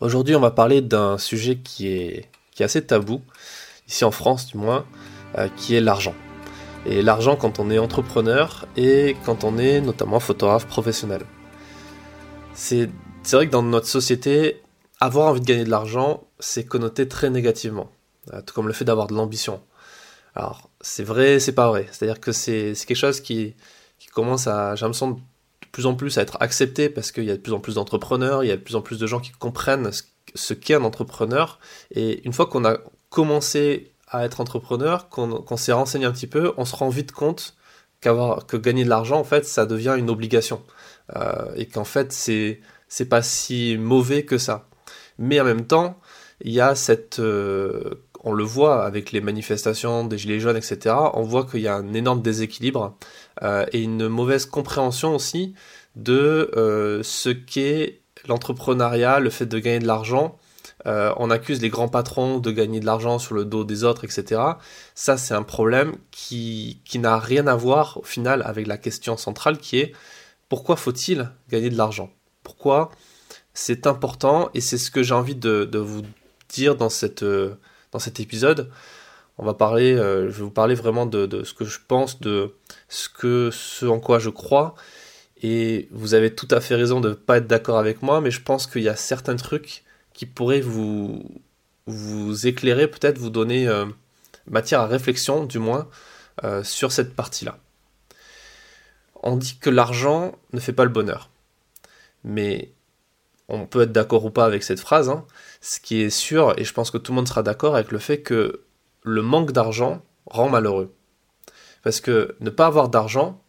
Aujourd'hui, on va parler d'un sujet qui est, assez tabou, ici en France du moins, euh, qui est l'argent. Et l'argent quand on est entrepreneur et quand on est notamment photographe professionnel. C'est vrai que dans notre société, avoir envie de gagner de l'argent, c'est connoté très négativement, euh, tout comme le fait d'avoir de l'ambition. Alors, c'est vrai, c'est pas vrai. C'est-à-dire que c'est quelque chose qui, commence à, j'ai l'impression, plus en plus à être accepté parce qu'il y a de plus en plus d'entrepreneurs, il y a de plus en plus de gens qui comprennent ce, qu'est un entrepreneur. Et une fois qu'on a commencé à être entrepreneur, qu'on s'est renseigné un petit peu, on se rend vite compte qu'avoir que gagner de l'argent, en fait, ça devient une obligation. Euh, et qu'en fait, c'est c'est pas si mauvais que ça. Mais en même temps, il y a cette euh, on le voit avec les manifestations des Gilets jaunes, etc., on voit qu'il y a un énorme déséquilibre euh, et une mauvaise compréhension aussi de euh, ce qu'est l'entrepreneuriat, le fait de gagner de l'argent. Euh, on accuse les grands patrons de gagner de l'argent sur le dos des autres, etc. Ça, c'est un problème qui, n'a rien à voir au final avec la question centrale qui est pourquoi faut-il gagner de l'argent? Pourquoi c'est important? Et c'est ce que j'ai envie de, vous dire dans cette dans cet épisode. On va parler, euh, je vais vous parler vraiment de, ce que je pense, de ce, que, ce en quoi je crois. Et vous avez tout à fait raison de ne pas être d'accord avec moi, mais je pense qu'il y a certains trucs qui pourraient vous, éclairer, peut-être vous donner euh, matière à réflexion, du moins, euh, sur cette partie-là. On dit que l'argent ne fait pas le bonheur. Mais on peut être d'accord ou pas avec cette phrase, hein. ce qui est sûr, et je pense que tout le monde sera d'accord avec le fait que le manque d'argent rend malheureux. Parce que ne pas avoir d'argent,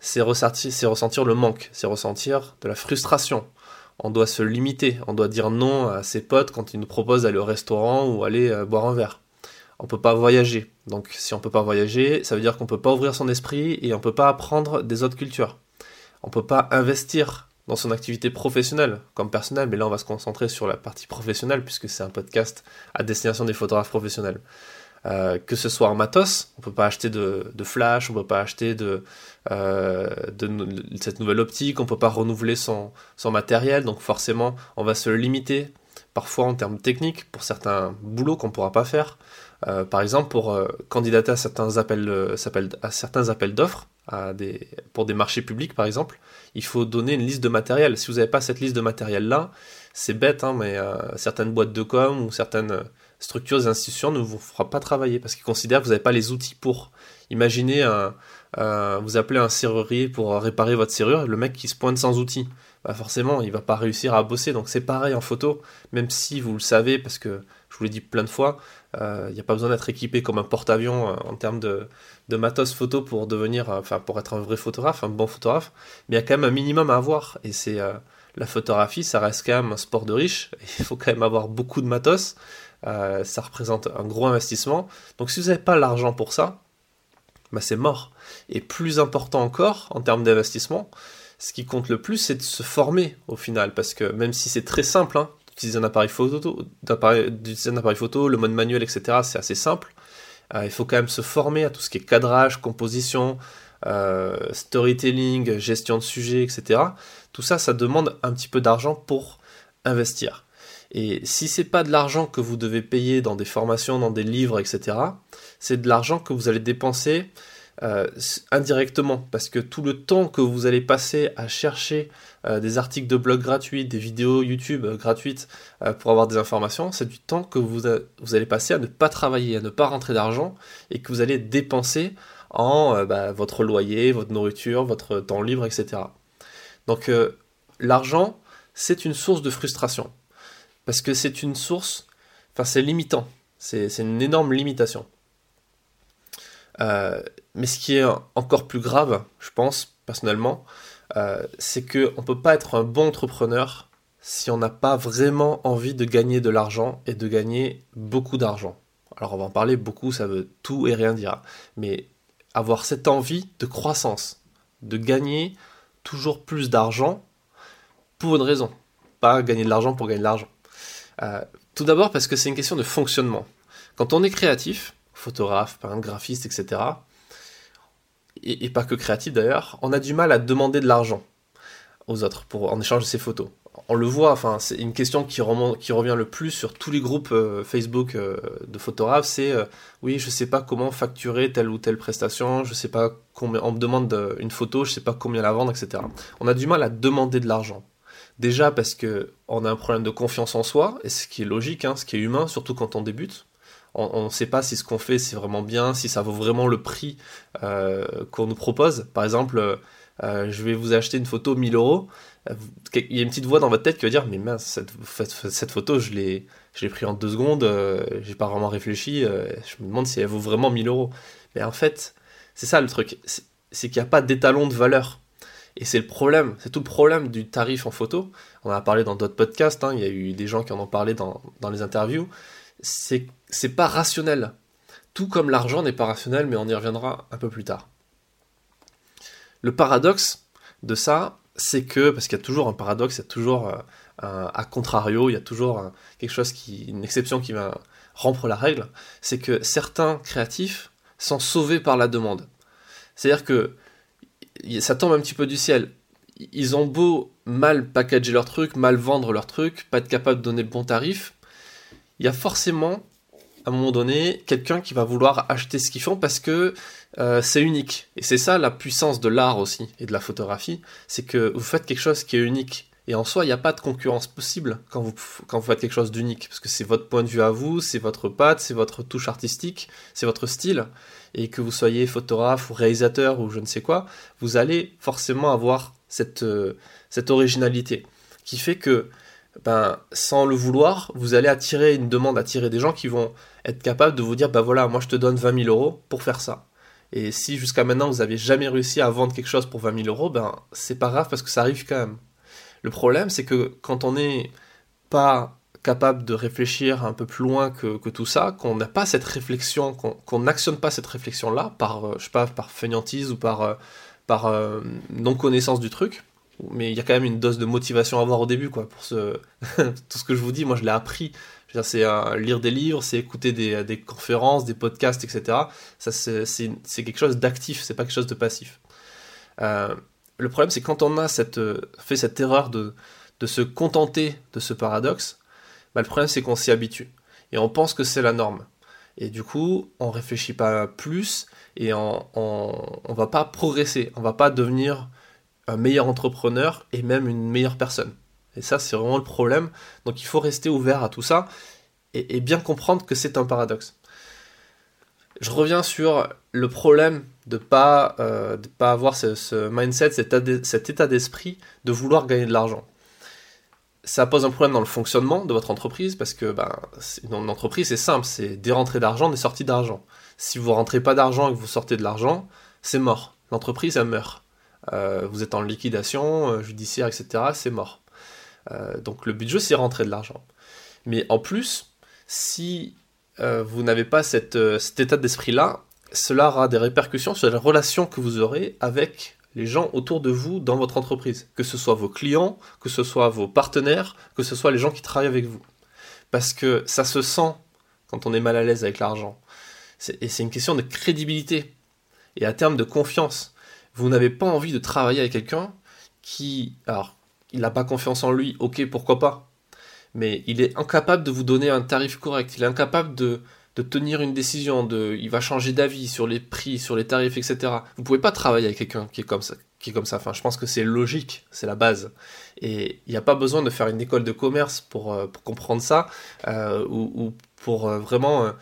c'est ressentir, le manque, c'est ressentir de la frustration. On doit se limiter, on doit dire non à ses potes quand ils nous proposent d'aller au restaurant ou aller euh, boire un verre. On peut pas voyager. Donc si on peut pas voyager, ça veut dire qu'on peut pas ouvrir son esprit et on peut pas apprendre des autres cultures. On peut pas investir dans son activité professionnelle comme personnelle, mais là on va se concentrer sur la partie professionnelle puisque c'est un podcast à destination des photographes professionnels. Euh, que ce soit en matos, on peut pas acheter de, flash, on peut pas acheter de, euh, cette nouvelle optique, on peut pas renouveler son, matériel, donc forcément on va se limiter parfois en termes techniques pour certains boulots qu'on pourra pas faire. Euh, par exemple, pour candidater à certains appels d'offres, pour des marchés publics par exemple, il faut donner une liste de matériel. Si vous n'avez pas cette liste de matériel là, c'est bête, hein, mais euh, certaines boîtes de com ou certaines euh, structures, institutions ne vous feront pas travailler parce qu'ils considèrent que vous n'avez pas les outils pour. Imaginez, vous appelez un serrurier pour réparer votre serrure, le mec qui se pointe sans outils. Bah forcément, il va pas réussir à bosser. Donc c'est pareil en photo, même si vous le savez, parce que je vous l'ai dit plein de fois, euh, il n'y a pas besoin d'être équipé comme un porte-avions en termes de, matos photo pour devenir, enfin pour être un vrai photographe, un bon photographe. Mais il y a quand même un minimum à avoir. Et c'est la photographie, ça reste quand même un sport de riche. Il faut quand même avoir beaucoup de matos. Euh, ça représente un gros investissement. Donc si vous n'avez pas l'argent pour ça, bah c'est mort. Et plus important encore en termes d'investissement, ce qui compte le plus, c'est de se former au final. Parce que même si c'est très simple, hein, d'utiliser un appareil photo, d'utiliser un appareil photo, le mode manuel, etc., c'est assez simple. Euh, il faut quand même se former à tout ce qui est cadrage, composition, euh, storytelling, gestion de sujet, etc. Tout ça, ça demande un petit peu d'argent pour investir. Et si c'est pas de l'argent que vous devez payer dans des formations, dans des livres, etc., c'est de l'argent que vous allez dépenser euh, indirectement, parce que tout le temps que vous allez passer à chercher des articles de blog gratuits, des vidéos YouTube gratuites pour avoir des informations, c'est du temps que vous, allez passer à ne pas travailler, à ne pas rentrer d'argent, et que vous allez dépenser en euh, bah, votre loyer, votre nourriture, votre temps libre, etc. Donc euh, l'argent, c'est une source de frustration. Parce que c'est une source, enfin c'est limitant, c'est une énorme limitation. Euh, mais ce qui est encore plus grave, je pense, personnellement, c'est qu'on ne peut pas être un bon entrepreneur si on n'a pas vraiment envie de gagner de l'argent et de gagner beaucoup d'argent. Alors on va en parler beaucoup, ça veut tout et rien dire. Mais avoir cette envie de croissance, de gagner toujours plus d'argent pour une raison, pas gagner de l'argent pour gagner de l'argent. Euh, tout d'abord parce que c'est une question de fonctionnement. Quand on est créatif, photographe, peintre, graphiste, etc., et, pas que créatif d'ailleurs, on a du mal à demander de l'argent aux autres pour, en échange de ses photos. on le voit, enfin, c'est une question qui, qui, revient le plus sur tous les groupes euh, Facebook euh, de photographes, c'est oui, je sais pas comment facturer telle ou telle prestation, je sais pas combien, on me demande une photo, je sais pas combien la vendre, etc. On a du mal à demander de l'argent. Déjà parce que on a un problème de confiance en soi, et ce qui est logique, hein, ce qui est humain, surtout quand on débute. On ne sait pas si ce qu'on fait c'est vraiment bien, si ça vaut vraiment le prix qu'on nous propose. Par exemple, je vais vous acheter une photo 1000 euros. Il y a une petite voix dans votre tête qui va dire mais mince cette, photo je l'ai je l'ai pris en deux secondes euh, j'ai pas vraiment réfléchi euh, je me demande si elle vaut vraiment 1000 euros. Mais en fait c'est ça le truc c'est qu'il n'y a pas d'étalon de valeur. Et c'est le problème c'est tout le problème du tarif en photo. On en a parlé dans d'autres podcasts hein, il y a eu des gens qui en ont parlé dans, dans les interviews. C'est c'est pas rationnel tout comme l'argent n'est pas rationnel mais on y reviendra un peu plus tard le paradoxe de ça c'est que, parce qu'il y a toujours un paradoxe, il y a toujours euh, un, à contrario, il y a toujours quelque chose qui, une exception qui va rompre la règle, c'est que certains créatifs sont sauvés par la demande. C'est-à-dire que ça tombe un petit peu du ciel. Ils ont beau mal packager leur truc, mal vendre leur truc, pas être capable de donner le bon tarif, il y a forcément, à un moment donné, quelqu'un qui va vouloir acheter ce qu'ils font parce que euh, c'est unique. Et c'est ça la puissance de l'art aussi et de la photographie, c'est que vous faites quelque chose qui est unique. Et en soi, il n'y a pas de concurrence possible quand vous, quand vous faites quelque chose d'unique, parce que c'est votre point de vue à vous, c'est votre patte, c'est votre touche artistique, c'est votre style, et que vous soyez photographe ou réalisateur ou je ne sais quoi, vous allez forcément avoir cette, euh, cette originalité, qui fait que, ben, sans le vouloir, vous allez attirer une demande, attirer des gens qui vont être capables de vous dire, ben voilà, moi je te donne 20 000 euros pour faire ça. Et si jusqu'à maintenant vous n'avez jamais réussi à vendre quelque chose pour 20 000 euros, ben c'est pas grave parce que ça arrive quand même. Le problème, c'est que quand on n'est pas capable de réfléchir un peu plus loin que, tout ça, qu'on n'a pas cette réflexion, qu'on n'actionne pas cette réflexion-là par, euh, sais pas, par fainéantise ou par, euh, euh, non-connaissance du truc, mais il y a quand même une dose de motivation à avoir au début, quoi, pour ce... tout ce que je vous dis, moi je l'ai appris c'est lire des livres, c'est écouter des, conférences, des podcasts, etc. C'est quelque chose d'actif, c'est pas quelque chose de passif. Euh, le problème, c'est quand on a cette, fait cette erreur de, de se contenter de ce paradoxe, bah, le problème, c'est qu'on s'y habitue. Et on pense que c'est la norme. Et du coup, on réfléchit pas plus et on, on, on va pas progresser, on va pas devenir un meilleur entrepreneur et même une meilleure personne. Et ça, c'est vraiment le problème. Donc il faut rester ouvert à tout ça et, bien comprendre que c'est un paradoxe. Je reviens sur le problème de ne pas, euh, pas avoir ce, mindset, cet, état d'esprit de vouloir gagner de l'argent. Ça pose un problème dans le fonctionnement de votre entreprise parce que ben, une entreprise, c'est simple, c'est des rentrées d'argent, des sorties d'argent. Si vous rentrez pas d'argent et que vous sortez de l'argent, c'est mort. L'entreprise, elle meurt. Euh, vous êtes en liquidation euh, judiciaire, etc., c'est mort. Euh, donc le but du jeu, c'est rentrer de l'argent. Mais en plus, si vous n'avez pas cet état d'esprit-là, cela aura des répercussions sur les relations que vous aurez avec les gens autour de vous dans votre entreprise, que ce soit vos clients, que ce soit vos partenaires, que ce soit les gens qui travaillent avec vous. Parce que ça se sent quand on est mal à l'aise avec l'argent. Et c'est une question de crédibilité et à terme de confiance. Vous n'avez pas envie de travailler avec quelqu'un qui, alors il n'a pas confiance en lui, ok, pourquoi pas. Mais il est incapable de vous donner un tarif correct, il est incapable de, tenir une décision, il va changer d'avis sur les prix, sur les tarifs, etc. Vous pouvez pas travailler avec quelqu'un qui est comme ça. Qui est comme ça. Enfin, je pense que c'est logique, c'est la base. Et il n'y a pas besoin de faire une école de commerce pour, euh, comprendre ça, euh, ou, pour euh, vraiment...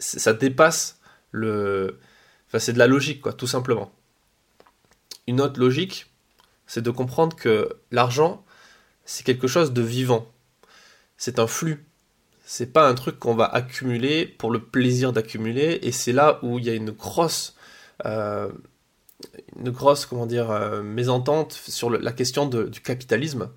ça dépasse le... Enfin, c'est de la logique, quoi, tout simplement. Une autre logique, c'est de comprendre que l'argent, c'est quelque chose de vivant. C'est un flux. C'est pas un truc qu'on va accumuler pour le plaisir d'accumuler, et c'est là où il y a une grosse, euh, une grosse, comment dire, euh, mésentente sur la question du capitalisme.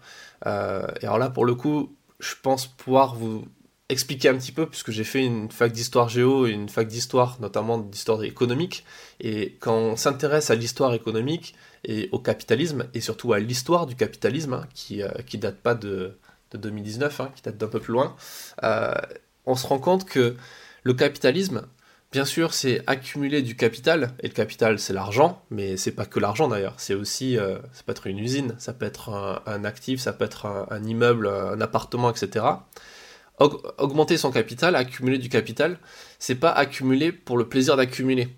Euh, et alors là, pour le coup, je pense pouvoir vous expliquer un petit peu, puisque j'ai fait une fac d'histoire géo et une fac d'histoire, notamment d'histoire économique. Et quand on s'intéresse à l'histoire économique et au capitalisme, et surtout à l'histoire du capitalisme, hein, qui, euh, qui date pas de, de 2019, hein, qui date d'un peu plus loin, euh, on se rend compte que le capitalisme, Bien sûr, c'est accumuler du capital, et le capital c'est l'argent, mais c'est pas que l'argent d'ailleurs, c'est aussi, euh, ça peut être une usine, ça peut être un, actif, ça peut être un, immeuble, un appartement, etc. augmenter son capital, accumuler du capital, c'est pas accumuler pour le plaisir d'accumuler.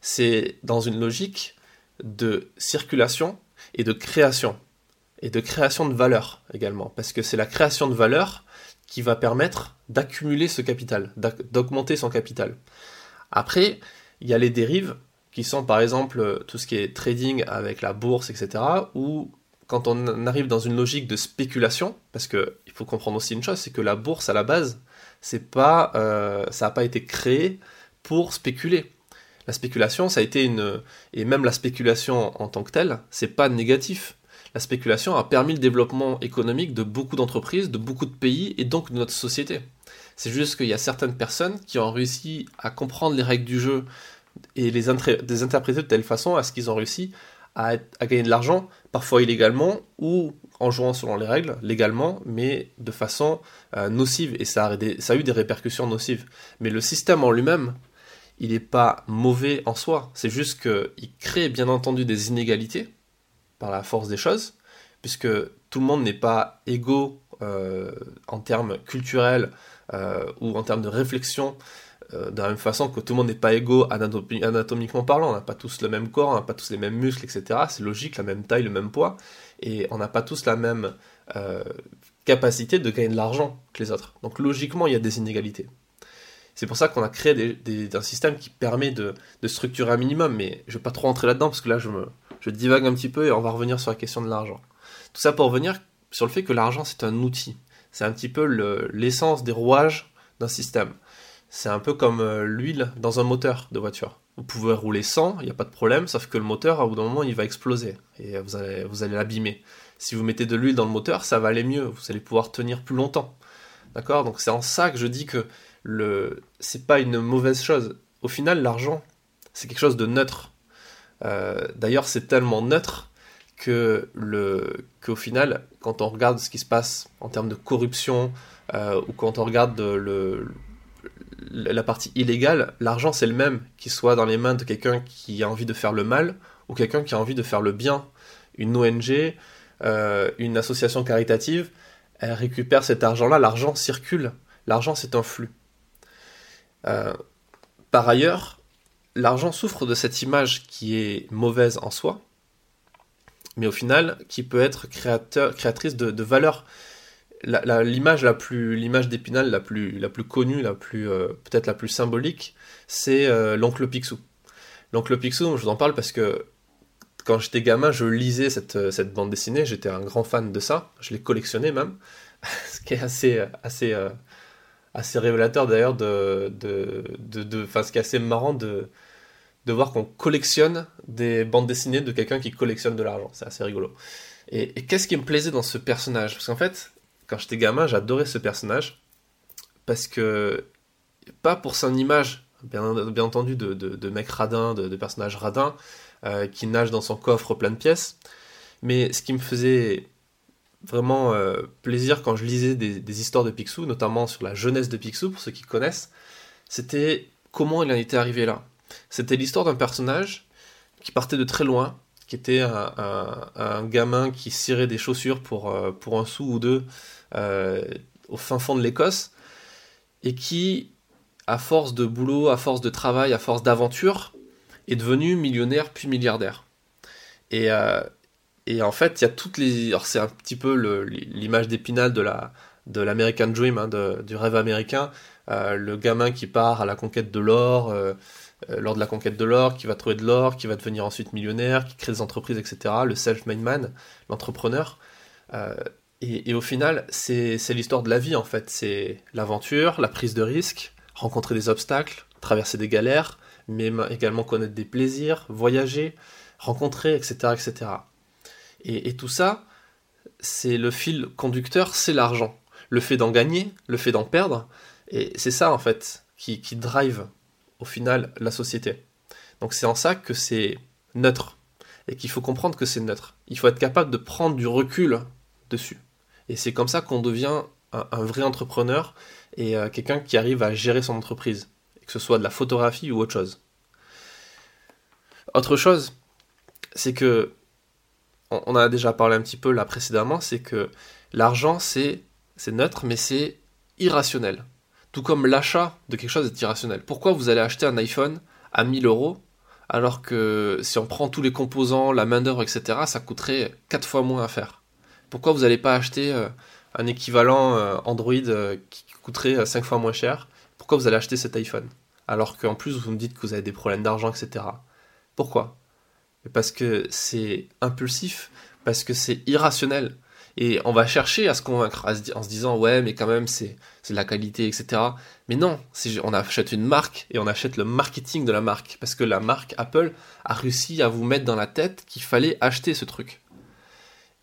C'est dans une logique de circulation et de création, et de création de valeur également, parce que c'est la création de valeur qui va permettre d'accumuler ce capital, d'augmenter son capital. Après, il y a les dérives qui sont par exemple tout ce qui est trading avec la bourse, etc. quand on arrive dans une logique de spéculation, parce qu'il faut comprendre aussi une chose, c'est que la bourse à la base, euh, ça n'a pas été créé pour spéculer. La spéculation, ça a été une, et même la spéculation en tant que telle, c'est pas négatif. La spéculation a permis le développement économique de beaucoup d'entreprises, de beaucoup de pays et donc de notre société. C'est juste qu'il y a certaines personnes qui ont réussi à comprendre les règles du jeu et les, interpréter de telle façon à ce qu'ils ont réussi à, gagner de l'argent, parfois illégalement ou en jouant selon les règles, légalement, mais de façon euh, nocive. Et ça a, a eu des répercussions nocives. Mais le système en lui-même, il n'est pas mauvais en soi. C'est juste qu'il crée bien entendu des inégalités par la force des choses, puisque tout le monde n'est pas égaux euh, en termes culturels, euh, ou en termes de réflexion, euh, de la même façon que tout le monde n'est pas égaux anatomiquement parlant, on n'a pas tous le même corps, on n'a pas tous les mêmes muscles, etc. C'est logique, la même taille, le même poids, et on n'a pas tous la même euh, capacité de gagner de l'argent que les autres. Donc logiquement, il y a des inégalités. C'est pour ça qu'on a créé un système qui permet de, structurer un minimum, mais je ne vais pas trop rentrer là-dedans parce que là je divague un petit peu et on va revenir sur la question de l'argent. Tout ça pour revenir sur le fait que l'argent c'est un outil. C'est un petit peu l'essence des rouages d'un système. C'est un peu comme euh, l'huile dans un moteur de voiture. Vous pouvez rouler sans, il n'y a pas de problème, sauf que le moteur, à bout d'un moment, il va exploser et vous allez, vous l'abîmer. Si vous mettez de l'huile dans le moteur, ça va aller mieux, vous allez pouvoir tenir plus longtemps. D'accord? Donc c'est en ça que je dis que le c'est pas une mauvaise chose. Au final, l'argent, c'est quelque chose de neutre. Euh, d'ailleurs, c'est tellement neutre que le qu'au final, quand on regarde ce qui se passe en termes de corruption euh, ou quand on regarde le, la partie illégale, l'argent c'est le même, qu'il soit dans les mains de quelqu'un qui a envie de faire le mal ou quelqu'un qui a envie de faire le bien. Une ONG, euh, une association caritative, elle récupère cet argent-là, l'argent circule, l'argent c'est un flux. Euh, par ailleurs, l'argent souffre de cette image qui est mauvaise en soi, mais au final, qui peut être créateur, créatrice de, de valeur. L'image la, plus, l'image d'Épinal la plus, la plus connue, la plus, euh, peut-être la plus symbolique, c'est euh, l'oncle Picsou. L'oncle Picsou, je vous en parle parce que quand j'étais gamin, je lisais cette, cette bande dessinée, j'étais un grand fan de ça, je l'ai collectionné même, ce qui est assez, assez, euh, assez révélateur d'ailleurs de, de, de, de ce qui est assez marrant de, de voir qu'on collectionne des bandes dessinées de quelqu'un qui collectionne de l'argent. C'est assez rigolo. Et, qu'est-ce qui me plaisait dans ce personnage? Parce qu'en fait, quand j'étais gamin, j'adorais ce personnage. Parce que, pas pour son image, bien, entendu, de, mec radin, de, de personnage radin, euh, qui nage dans son coffre plein de pièces. Mais ce qui me faisait vraiment euh, plaisir quand je lisais des, des, histoires de Picsou, notamment sur la jeunesse de Picsou, pour ceux qui connaissent, c'était comment il en était arrivé là. C'était l'histoire d'un personnage qui partait de très loin, qui était un, gamin qui cirait des chaussures pour, euh, pour un sou ou deux euh, au fin fond de l'Écosse, et qui, à force de boulot, à force de travail, à force d'aventure, est devenu millionnaire puis milliardaire. Et, euh, et en fait, il y a toutes les. Alors, c'est un petit peu l'image d'épinal de la de l'American Dream, hein, du rêve américain. le gamin qui part à la conquête de l'or, lors de la conquête de l'or, qui va trouver de l'or, qui va devenir ensuite millionnaire, qui crée des entreprises, etc. Le self-made man, l'entrepreneur. Euh, et, au final, c'est l'histoire de la vie en fait. C'est l'aventure, la prise de risque, rencontrer des obstacles, traverser des galères, mais également connaître des plaisirs, voyager, rencontrer, etc. etc. Et, et tout ça, c'est le fil conducteur, c'est l'argent. Le fait d'en gagner, le fait d'en perdre, et c'est ça en fait qui, qui drive au final la société. Donc c'est en ça que c'est neutre et qu'il faut comprendre que c'est neutre. Il faut être capable de prendre du recul dessus. Et c'est comme ça qu'on devient un, vrai entrepreneur et euh, quelqu'un qui arrive à gérer son entreprise. que ce soit de la photographie ou autre chose. Autre chose, c'est que, on en a déjà parlé un petit peu là précédemment, c'est que l'argent c'est neutre, mais c'est irrationnel. Tout comme l'achat de quelque chose est irrationnel. Pourquoi vous allez acheter un iPhone à 1000 euros alors que si on prend tous les composants, la main-d'œuvre, etc., ça coûterait 4 fois moins à faire? Pourquoi vous n'allez pas acheter euh, un équivalent euh, Android euh, qui coûterait 5 fois moins cher? Pourquoi vous allez acheter cet iPhone? Alors qu'en plus, vous me dites que vous avez des problèmes d'argent, etc. Pourquoi? Parce que c'est impulsif, parce que c'est irrationnel. Et on va chercher à se convaincre en se disant ouais mais quand même c'est de la qualité etc. Mais non, on achète une marque et on achète le marketing de la marque parce que la marque Apple a réussi à vous mettre dans la tête qu'il fallait acheter ce truc.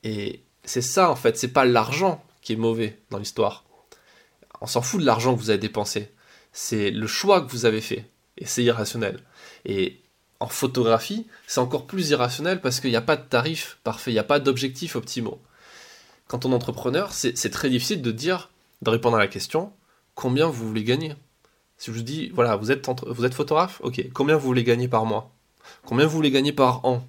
Et c'est ça en fait, c'est pas l'argent qui est mauvais dans l'histoire. On s'en fout de l'argent que vous avez dépensé. C'est le choix que vous avez fait et c'est irrationnel. Et en photographie, c'est encore plus irrationnel parce qu'il n'y a pas de tarif parfait, il n'y a pas d'objectif optimaux quand on est entrepreneur, c'est très difficile de dire, de répondre à la question, combien vous voulez gagner? Si je vous dis, voilà, vous êtes, vous êtes photographe, ok, combien vous voulez gagner par mois? Combien vous voulez gagner par an?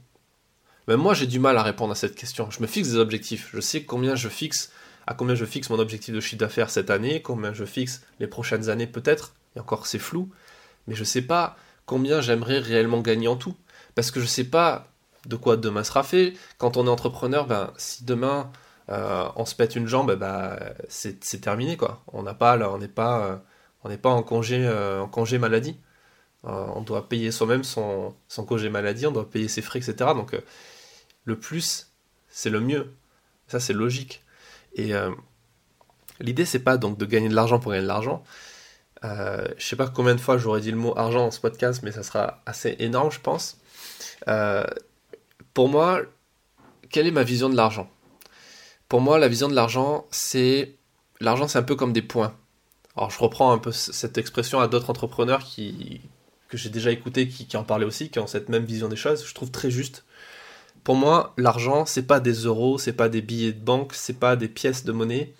Même moi, j'ai du mal à répondre à cette question. Je me fixe des objectifs. Je sais combien je fixe, à combien je fixe mon objectif de chiffre d'affaires cette année, combien je fixe les prochaines années peut-être. Et encore, c'est flou. Mais je ne sais pas combien j'aimerais réellement gagner en tout. Parce que je ne sais pas de quoi demain sera fait. Quand on est entrepreneur, ben, si demain euh, on se pète une jambe, bah, c'est terminé quoi. On n'a pas, on n'est pas, euh, on n'est pas en congé, euh, en congé maladie. on doit payer soi-même son, congé maladie, on doit payer ses frais, etc. Donc le plus, c'est le mieux. Ça c'est logique. Et l'idée c'est pas donc de gagner de l'argent pour gagner de l'argent. je sais pas combien de fois j'aurais dit le mot argent dans ce podcast, mais ça sera assez énorme, je pense. pour moi, quelle est ma vision de l'argent? Pour moi, la vision de l'argent, c'est l'argent, c'est un peu comme des points. Alors, je reprends un peu cette expression à d'autres entrepreneurs qui que j'ai déjà écouté, qui, en parlaient aussi, qui ont cette même vision des choses. Je trouve très juste. Pour moi, l'argent, c'est pas des euros, c'est pas des billets de banque, c'est pas des pièces de monnaie,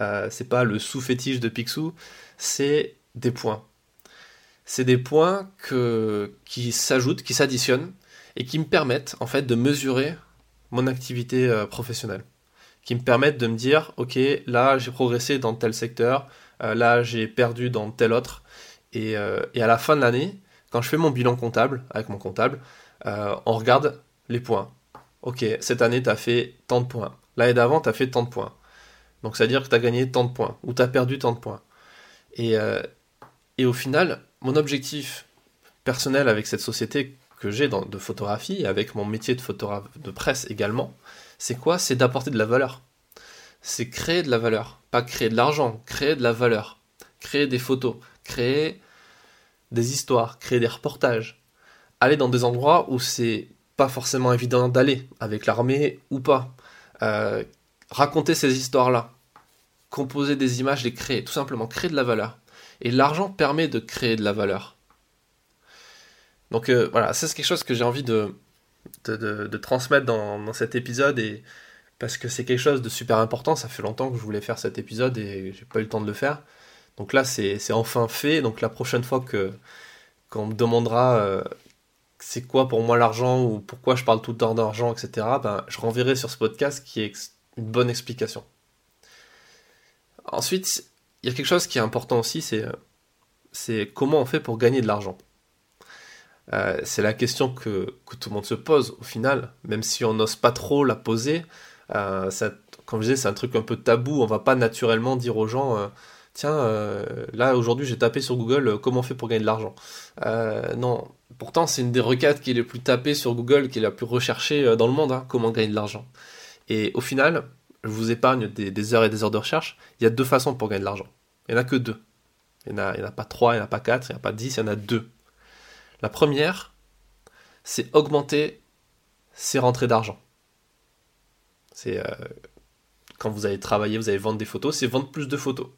euh, c'est pas le sous-fétiche de Picsou, c'est des points. C'est des points qui s'ajoutent, qui s'additionnent et qui me permettent en fait de mesurer mon activité euh, professionnelle qui me permettent de me dire, ok, là j'ai progressé dans tel secteur, euh, là j'ai perdu dans tel autre. Euh, et, à la fin de l'année, quand je fais mon bilan comptable avec mon comptable, euh, on regarde les points. Ok, cette année tu as fait tant de points. L'année d'avant tu as fait tant de points. Donc ça veut dire que tu as gagné tant de points ou tu as perdu tant de points. Et, et au final, mon objectif personnel avec cette société que j'ai de photographie, avec mon métier de photographe de presse également, c'est quoi? C'est d'apporter de la valeur. C'est créer de la valeur. Pas créer de l'argent, créer de la valeur. Créer des photos, créer des histoires, créer des reportages. Aller dans des endroits où c'est pas forcément évident d'aller, avec l'armée ou pas. Euh, raconter ces histoires-là. Composer des images, les créer. Tout simplement, créer de la valeur. Et l'argent permet de créer de la valeur. Donc euh, voilà, ça c'est quelque chose que j'ai envie de, de, transmettre dans, cet épisode et parce que c'est quelque chose de super important. Ça fait longtemps que je voulais faire cet épisode et j'ai pas eu le temps de le faire. Donc là, c'est enfin fait. Donc la prochaine fois que qu'on me demandera euh, c'est quoi pour moi l'argent ou pourquoi je parle tout le temps d'argent, etc., ben, je renverrai sur ce podcast qui est une bonne explication. Ensuite, il y a quelque chose qui est important aussi, c'est c'est comment on fait pour gagner de l'argent. Euh, c'est la question que, tout le monde se pose au final, même si on n'ose pas trop la poser. Euh, comme je disais, c'est un truc un peu tabou. On va pas naturellement dire aux gens euh, Tiens, là aujourd'hui j'ai tapé sur Google comment on fait pour gagner de l'argent? non, pourtant c'est une des requêtes qui est les plus tapées sur Google, qui est la plus recherchée dans le monde hein, comment gagner de l'argent. Et au final, je vous épargne des, heures et des heures de recherche. Il y a deux façons pour gagner de l'argent. Il n'y en a que deux. Il n'y en, a pas trois, il n'y en a pas quatre, il n'y en a pas dix, il y en a deux la première, c'est augmenter ses rentrées d'argent. C'est euh, quand vous allez travailler, vous allez vendre des photos, c'est vendre plus de photos,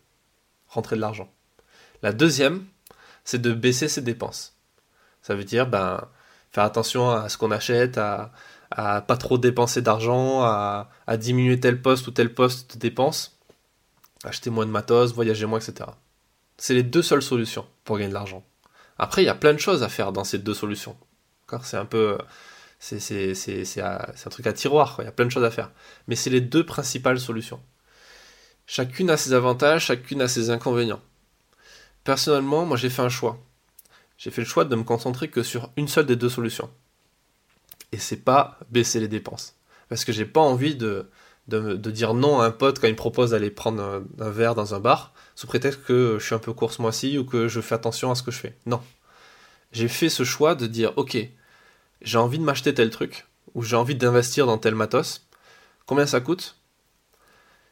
rentrer de l'argent. La deuxième, c'est de baisser ses dépenses. Ça veut dire ben, faire attention à ce qu'on achète, à, à pas trop dépenser d'argent, à, à, diminuer tel poste ou tel poste de dépenses, acheter moins de matos, voyager moins, etc. C'est les deux seules solutions pour gagner de l'argent. Après, il y a plein de choses à faire dans ces deux solutions. C'est un peu. C'est un truc à tiroir, il y a plein de choses à faire. Mais c'est les deux principales solutions. Chacune a ses avantages, chacune a ses inconvénients. Personnellement, moi j'ai fait un choix. J'ai fait le choix de me concentrer que sur une seule des deux solutions. Et c'est pas baisser les dépenses. Parce que j'ai pas envie de, de, dire non à un pote quand il me propose d'aller prendre un, verre dans un bar, sous prétexte que je suis un peu court ce mois-ci ou que je fais attention à ce que je fais. Non. J'ai fait ce choix de dire ok, j'ai envie de m'acheter tel truc, ou j'ai envie d'investir dans tel matos. Combien ça coûte?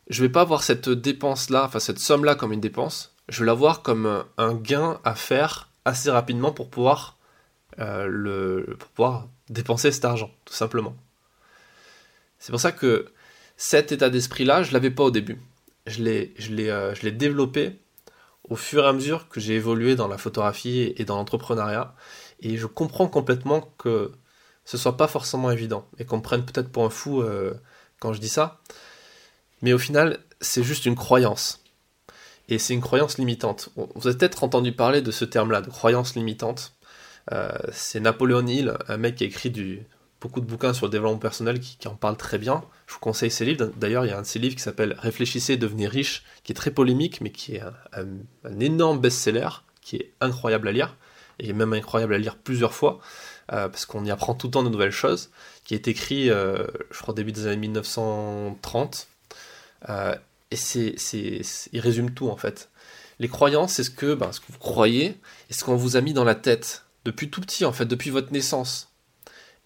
Je vais pas voir cette dépense-là, enfin cette somme-là comme une dépense, je vais la voir comme un gain à faire assez rapidement pour pouvoir, euh, le, pour pouvoir dépenser cet argent, tout simplement. C'est pour ça que cet état d'esprit-là, je l'avais pas au début. Euh, je l'ai développé au fur et à mesure que j'ai évolué dans la photographie et dans l'entrepreneuriat. Et je comprends complètement que ce soit pas forcément évident et qu'on me prenne peut-être pour un fou euh, quand je dis ça. Mais au final, c'est juste une croyance. Et c'est une croyance limitante. Vous avez peut-être entendu parler de ce terme-là, de croyance limitante. Euh, c'est Napoléon Hill, un mec qui a écrit du, beaucoup de bouquins sur le développement personnel qui, en parlent très bien. Je vous conseille ses livres. D'ailleurs, il y a un de ses livres qui s'appelle Réfléchissez, devenez riche, qui est très polémique, mais qui est un, énorme best-seller, qui est incroyable à lire, et même incroyable à lire plusieurs fois, euh, parce qu'on y apprend tout le temps de nouvelles choses, qui est écrit, euh, je crois, début des années 1930. Euh, et c'est, il résume tout, en fait. Les croyances, c'est ce que, ben, ce que vous croyez, et ce qu'on vous a mis dans la tête, depuis tout petit, en fait, depuis votre naissance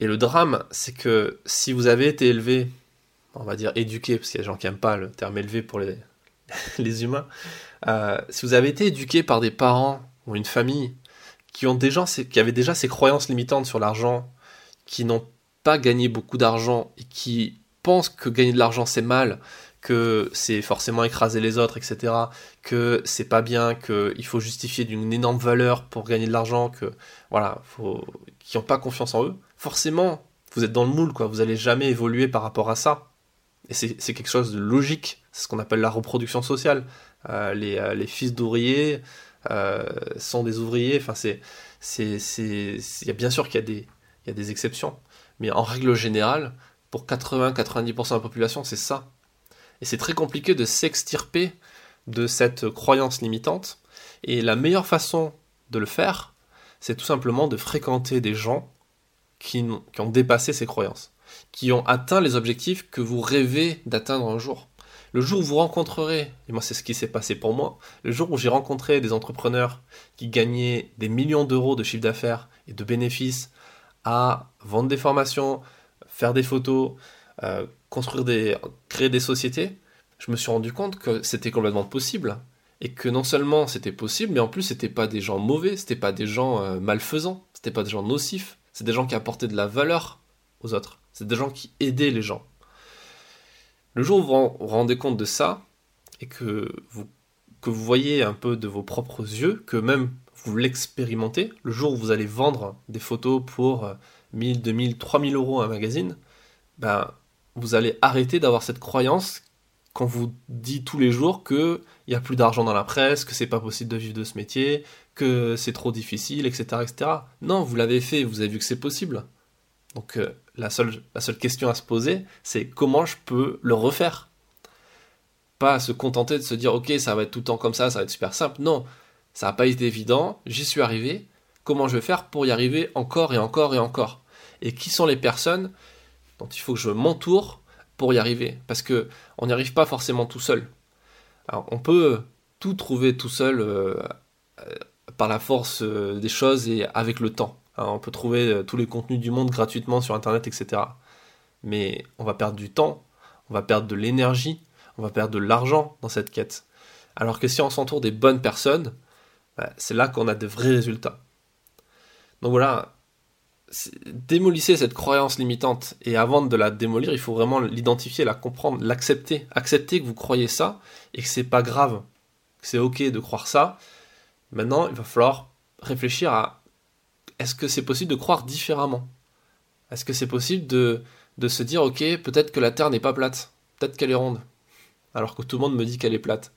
et le drame, c'est que si vous avez été élevé, on va dire éduqué, parce qu'il y a des gens qui n'aiment pas le terme élevé pour les, humains, euh, si vous avez été éduqué par des parents ou une famille qui, ont déjà, qui avaient déjà ces croyances limitantes sur l'argent, qui n'ont pas gagné beaucoup d'argent et qui pensent que gagner de l'argent c'est mal, que c'est forcément écraser les autres, etc., que c'est pas bien, qu'il faut justifier d'une énorme valeur pour gagner de l'argent, que voilà, qui n'ont pas confiance en eux, forcément, vous êtes dans le moule, quoi. Vous allez jamais évoluer par rapport à ça. Et c'est quelque chose de logique. C'est ce qu'on appelle la reproduction sociale. Euh, euh, les, fils d'ouvriers euh, sont des ouvriers. Enfin, c'est, bien sûr qu'il y a des, il y a des exceptions, mais en règle générale, pour 80-90% de la population, c'est ça. Et c'est très compliqué de s'extirper de cette croyance limitante. Et la meilleure façon de le faire, c'est tout simplement de fréquenter des gens qui, ont dépassé ces croyances, qui ont atteint les objectifs que vous rêvez d'atteindre un jour. Le jour où vous rencontrerez, et moi c'est ce qui s'est passé pour moi, le jour où j'ai rencontré des entrepreneurs qui gagnaient des millions d'euros de chiffre d'affaires et de bénéfices à vendre des formations, faire des photos, euh, construire des, créer des sociétés, je me suis rendu compte que c'était complètement possible et que non seulement c'était possible, mais en plus c'était pas des gens mauvais, c'était pas des gens euh, malfaisants, c'était pas des gens nocifs, c'est des gens qui apportaient de la valeur aux autres. C'est des gens qui aidaient les gens. Le jour où vous vous rendez compte de ça, et que vous, que vous voyez un peu de vos propres yeux, que même vous l'expérimentez, le jour où vous allez vendre des photos pour 1000, 2000, 3000 euros à un magazine, ben, vous allez arrêter d'avoir cette croyance qu'on vous dit tous les jours qu'il n'y a plus d'argent dans la presse, que c'est pas possible de vivre de ce métier, que c'est trop difficile, etc., etc. Non, vous l'avez fait, vous avez vu que c'est possible. Donc euh, la, seule, la seule question à se poser, c'est comment je peux le refaire? Pas se contenter de se dire, ok, ça va être tout le temps comme ça, ça va être super simple. Non, ça n'a pas été évident, j'y suis arrivé. Comment je vais faire pour y arriver encore et encore et encore? Et qui sont les personnes dont il faut que je m'entoure pour y arriver Parce que on n'y arrive pas forcément tout seul. On peut tout trouver tout seul euh, par la force euh, des choses et avec le temps. Hein, on peut trouver euh, tous les contenus du monde gratuitement sur Internet, etc. Mais on va perdre du temps, on va perdre de l'énergie, on va perdre de l'argent dans cette quête. Alors que si on s'entoure des bonnes personnes, bah, c'est là qu'on a de vrais résultats. Donc voilà, démolissez cette croyance limitante et avant de la démolir, il faut vraiment l'identifier, la comprendre, l'accepter, accepter que vous croyez ça et que c'est pas grave, que c'est ok de croire ça Maintenant, il va falloir réfléchir à est-ce que c'est possible de croire différemment? Est-ce que c'est possible de, de se dire, ok, peut-être que la Terre n'est pas plate, peut-être qu'elle est ronde, alors que tout le monde me dit qu'elle est plate.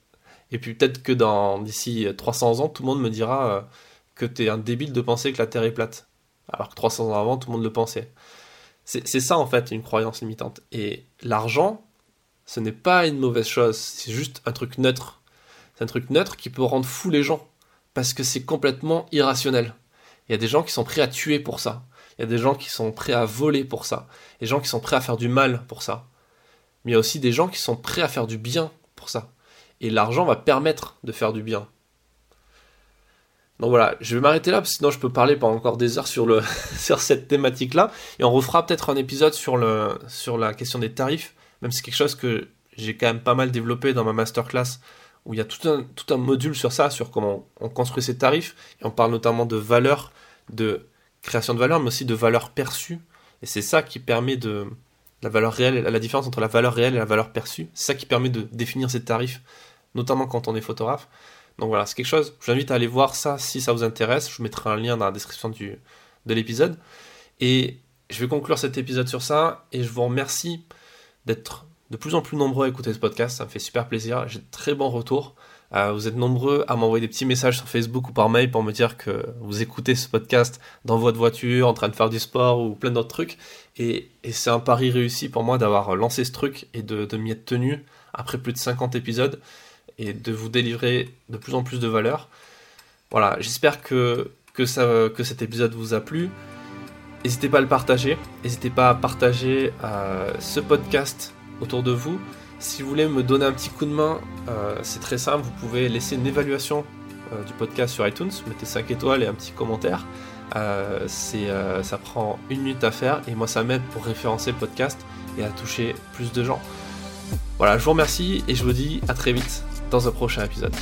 Et puis peut-être que dans d'ici 300 ans, tout le monde me dira euh, que tu es un débile de penser que la Terre est plate. Alors que 300 ans avant, tout le monde le pensait. C'est ça en fait une croyance limitante. Et l'argent, ce n'est pas une mauvaise chose, c'est juste un truc neutre. C'est un truc neutre qui peut rendre fou les gens, parce que c'est complètement irrationnel. Il y a des gens qui sont prêts à tuer pour ça. Il y a des gens qui sont prêts à voler pour ça. Il y a des gens qui sont prêts à faire du mal pour ça. Mais il y a aussi des gens qui sont prêts à faire du bien pour ça. Et l'argent va permettre de faire du bien. Donc voilà, je vais m'arrêter là, parce que sinon je peux parler pendant encore des heures sur, cette thématique-là. Et on refera peut-être un épisode sur, la question des tarifs, même si c'est quelque chose que j'ai quand même pas mal développé dans ma masterclass, où il y a tout un, tout un module sur ça, sur comment on construit ces tarifs. Et on parle notamment de valeur, de création de valeur, mais aussi de valeur perçue. Et c'est ça qui permet de. La valeur réelle, la différence entre la valeur réelle et la valeur perçue, c'est ça qui permet de définir ces tarifs, notamment quand on est photographe. Donc voilà, c'est quelque chose, je vous invite à aller voir ça si ça vous intéresse. Je vous mettrai un lien dans la description de l'épisode. Et je vais conclure cet épisode sur ça. Et je vous remercie d'être de plus en plus nombreux à écouter ce podcast. Ça me fait super plaisir. J'ai de très bons retours. Euh, vous êtes nombreux à m'envoyer des petits messages sur Facebook ou par mail pour me dire que vous écoutez ce podcast dans votre voiture, en train de faire du sport ou plein d'autres trucs. Et, c'est un pari réussi pour moi d'avoir lancé ce truc et de, de m'y être tenu après plus de 50 épisodes et de vous délivrer de plus en plus de valeur. Voilà, j'espère que, que, que cet épisode vous a plu. N'hésitez pas à le partager, n'hésitez pas à partager euh, ce podcast autour de vous. Si vous voulez me donner un petit coup de main, euh, c'est très simple, vous pouvez laisser une évaluation euh, du podcast sur iTunes, mettez 5 étoiles et un petit commentaire. ça prend une minute à faire et moi ça m'aide pour référencer le podcast et à toucher plus de gens. Voilà, je vous remercie et je vous dis à très vite dans un prochain épisode.